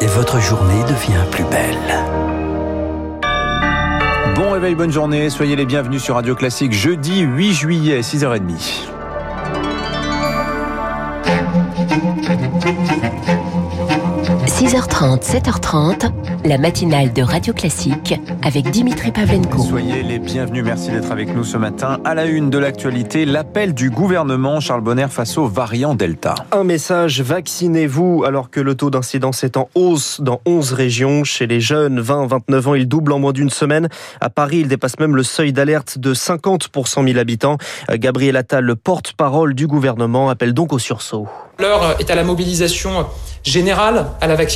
et votre journée devient plus belle. Bon réveil, bonne journée, soyez les bienvenus sur Radio Classique jeudi 8 juillet, 6h30. 6h30, 7h30, la matinale de Radio Classique avec Dimitri Pavlenko. Soyez les bienvenus, merci d'être avec nous ce matin. À la une de l'actualité, l'appel du gouvernement Charles Bonner face au variant Delta. Un message, vaccinez-vous alors que le taux d'incidence est en hausse dans 11 régions. Chez les jeunes, 20-29 ans, il double en moins d'une semaine. À Paris, il dépasse même le seuil d'alerte de 50 pour 100 000 habitants. Gabriel Attal, le porte-parole du gouvernement, appelle donc au sursaut. L'heure est à la mobilisation générale, à la vaccination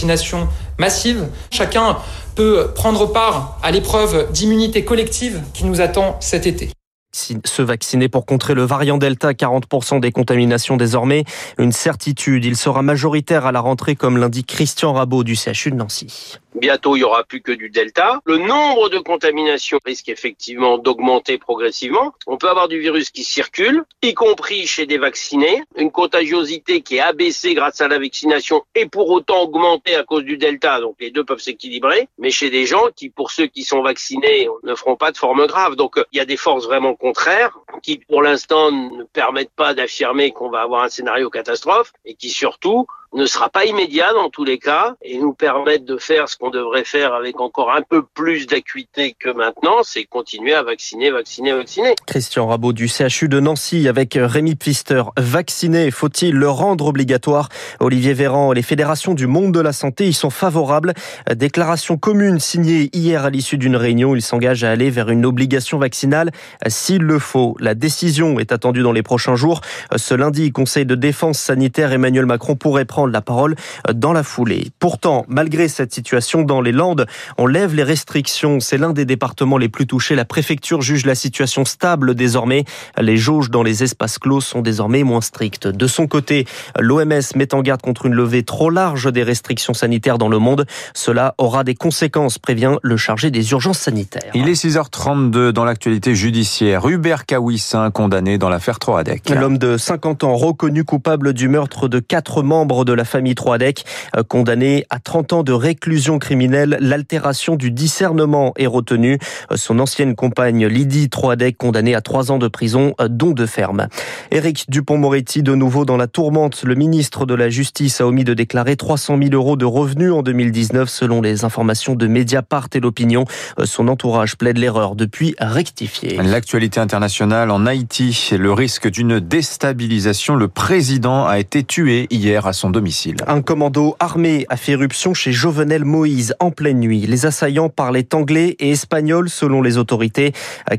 massive. Chacun peut prendre part à l'épreuve d'immunité collective qui nous attend cet été se vacciner pour contrer le variant Delta, 40% des contaminations désormais. Une certitude, il sera majoritaire à la rentrée comme l'indique Christian Rabot du CHU de Nancy. Bientôt, il y aura plus que du delta. Le nombre de contaminations risque effectivement d'augmenter progressivement. On peut avoir du virus qui circule, y compris chez des vaccinés, une contagiosité qui est abaissée grâce à la vaccination et pour autant augmentée à cause du delta. Donc les deux peuvent s'équilibrer. Mais chez des gens qui, pour ceux qui sont vaccinés, ne feront pas de forme grave. Donc il y a des forces vraiment contraires qui, pour l'instant, ne permettent pas d'affirmer qu'on va avoir un scénario catastrophe et qui surtout ne sera pas immédiat dans tous les cas et nous permettre de faire ce qu'on devrait faire avec encore un peu plus d'acuité que maintenant, c'est continuer à vacciner, vacciner, vacciner. Christian Rabot du CHU de Nancy avec Rémi Pfister. Vacciner, faut-il le rendre obligatoire? Olivier Véran les fédérations du monde de la santé y sont favorables. Déclaration commune signée hier à l'issue d'une réunion. Ils s'engagent à aller vers une obligation vaccinale s'il le faut. La décision est attendue dans les prochains jours. Ce lundi, Conseil de défense sanitaire, Emmanuel Macron pourrait prendre la parole dans la foulée. Pourtant, malgré cette situation dans les Landes, on lève les restrictions. C'est l'un des départements les plus touchés. La préfecture juge la situation stable désormais. Les jauges dans les espaces clos sont désormais moins strictes. De son côté, l'OMS met en garde contre une levée trop large des restrictions sanitaires dans le monde. Cela aura des conséquences, prévient le chargé des urgences sanitaires. Il est 6h32 dans l'actualité judiciaire. Hubert Kawissin, condamné dans l'affaire Troadec. L'homme de 50 ans reconnu coupable du meurtre de quatre membres de la famille Troadec, euh, condamné à 30 ans de réclusion criminelle. L'altération du discernement est retenue. Euh, son ancienne compagne Lydie Troadec, condamnée à 3 ans de prison, euh, dont de ferme. Éric Dupont-Moretti, de nouveau dans la tourmente. Le ministre de la Justice a omis de déclarer 300 000 euros de revenus en 2019, selon les informations de Mediapart et l'opinion. Son entourage plaide l'erreur depuis rectifié. L'actualité internationale en Haïti, le risque d'une déstabilisation. Le président a été tué hier à son domicile. Un commando armé a fait éruption chez Jovenel Moïse en pleine nuit. Les assaillants parlaient anglais et espagnol selon les autorités.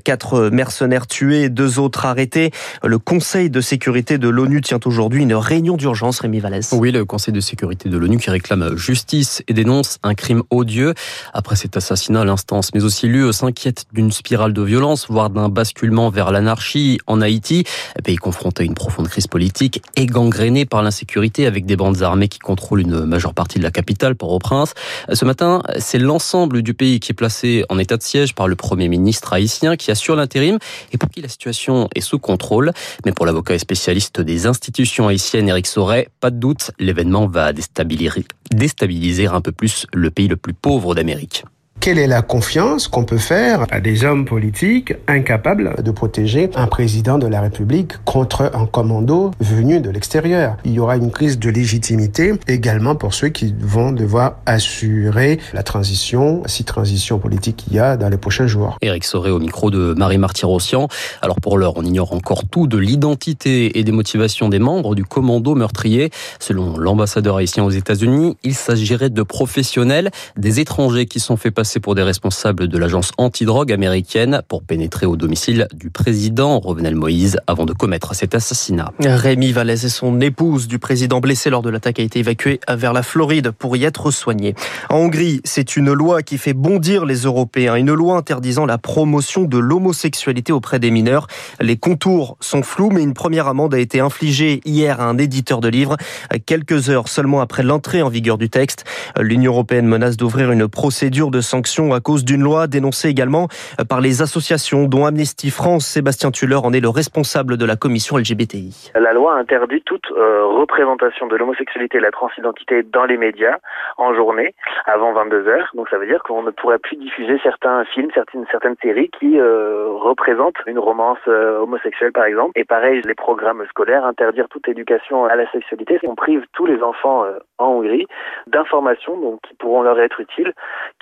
Quatre mercenaires tués, deux autres arrêtés. Le Conseil de sécurité de l'ONU tient aujourd'hui une réunion d'urgence, Rémi Vallès. Oui, le Conseil de sécurité de l'ONU qui réclame justice et dénonce un crime odieux. Après cet assassinat, l'instance, mais aussi l'UE s'inquiète d'une spirale de violence, voire d'un basculement vers l'anarchie en Haïti, pays confronté à une profonde crise politique et gangréné par l'insécurité avec des bandes armées qui contrôlent une majeure partie de la capitale, Port-au-Prince. Ce matin, c'est l'ensemble du pays qui est placé en état de siège par le Premier ministre haïtien qui assure l'intérim et pour qui la situation est sous contrôle. Mais pour l'avocat et spécialiste des institutions haïtiennes, Eric Sauret, pas de doute, l'événement va déstabiliser, déstabiliser un peu plus le pays le plus pauvre d'Amérique. Quelle est la confiance qu'on peut faire à des hommes politiques incapables de protéger un président de la République contre un commando venu de l'extérieur Il y aura une crise de légitimité également pour ceux qui vont devoir assurer la transition, si transition politique il y a dans les prochains jours. Éric Soré au micro de Marie Martyrossian. Alors pour l'heure, on ignore encore tout de l'identité et des motivations des membres du commando meurtrier. Selon l'ambassadeur haïtien aux États-Unis, il s'agirait de professionnels, des étrangers qui sont fait passer pour des responsables de l'agence antidrogue américaine pour pénétrer au domicile du président Revenel Moïse avant de commettre cet assassinat. Rémi Vallès et son épouse du président blessé lors de l'attaque a été évacué vers la Floride pour y être soigné. En Hongrie, c'est une loi qui fait bondir les Européens, une loi interdisant la promotion de l'homosexualité auprès des mineurs. Les contours sont flous, mais une première amende a été infligée hier à un éditeur de livres, quelques heures seulement après l'entrée en vigueur du texte. L'Union européenne menace d'ouvrir une procédure de sanction à cause d'une loi dénoncée également par les associations dont Amnesty France. Sébastien Tuller en est le responsable de la commission LGBTI. La loi interdit toute euh, représentation de l'homosexualité et la transidentité dans les médias en journée avant 22 heures. Donc ça veut dire qu'on ne pourrait plus diffuser certains films, certaines, séries qui euh, représentent une romance euh, homosexuelle par exemple. Et pareil, les programmes scolaires, interdire toute éducation à la sexualité. On prive tous les enfants en Hongrie d'informations qui pourront leur être utiles,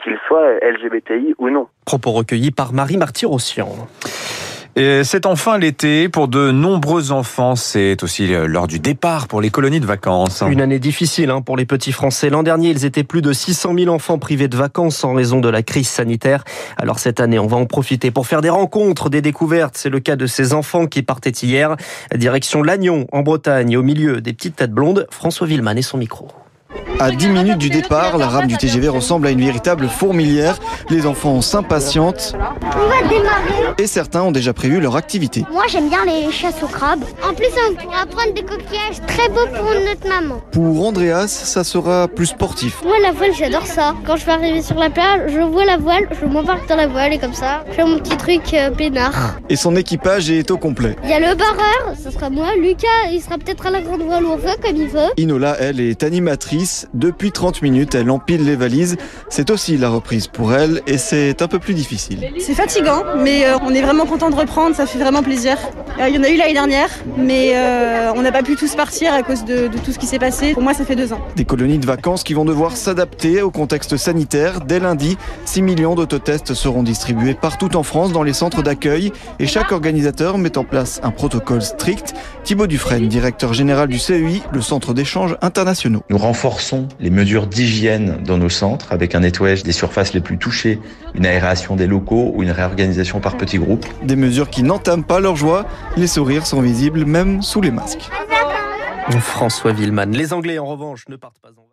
qu'ils soient LGBTI ou non. Propos recueillis par Marie Martyr-Ossian. C'est enfin l'été pour de nombreux enfants. C'est aussi l'heure du départ pour les colonies de vacances. Une année difficile hein, pour les petits Français. L'an dernier, ils étaient plus de 600 000 enfants privés de vacances en raison de la crise sanitaire. Alors cette année, on va en profiter pour faire des rencontres, des découvertes. C'est le cas de ces enfants qui partaient hier. Direction Lannion, en Bretagne, au milieu des petites têtes blondes. François Villeman et son micro. À 10 minutes du départ, la rame du TGV ressemble à une véritable fourmilière. Les enfants s'impatientent. Et certains ont déjà prévu leur activité. Moi, j'aime bien les chasses aux crabes. En plus, on pourra prendre des coquillages très beaux pour notre maman. Pour Andreas, ça sera plus sportif. Moi, la voile, j'adore ça. Quand je vais arriver sur la plage, je vois la voile, je m'embarque dans la voile et comme ça, je fais mon petit truc euh, peinard. Et son équipage est au complet. Il y a le barreur, ce sera moi. Lucas, il sera peut-être à la grande voile ou feu, comme il veut. Inola, elle, est animatrice depuis 30 minutes, elle empile les valises. C'est aussi la reprise pour elle et c'est un peu plus difficile. C'est fatigant, mais euh, on est vraiment content de reprendre, ça fait vraiment plaisir. Euh, il y en a eu l'année dernière, mais euh, on n'a pas pu tous partir à cause de, de tout ce qui s'est passé. Pour moi, ça fait deux ans. Des colonies de vacances qui vont devoir s'adapter au contexte sanitaire. Dès lundi, 6 millions d'autotests seront distribués partout en France dans les centres d'accueil et chaque organisateur met en place un protocole strict. Thibaut Dufresne, directeur général du CEI, le centre d'échanges internationaux. Nous renforçons les mesures d'hygiène dans nos centres avec un nettoyage des surfaces les plus touchées, une aération des locaux ou une réorganisation par petits groupes. Des mesures qui n'entament pas leur joie, les sourires sont visibles même sous les masques. François Villeman. Les Anglais en revanche ne partent pas en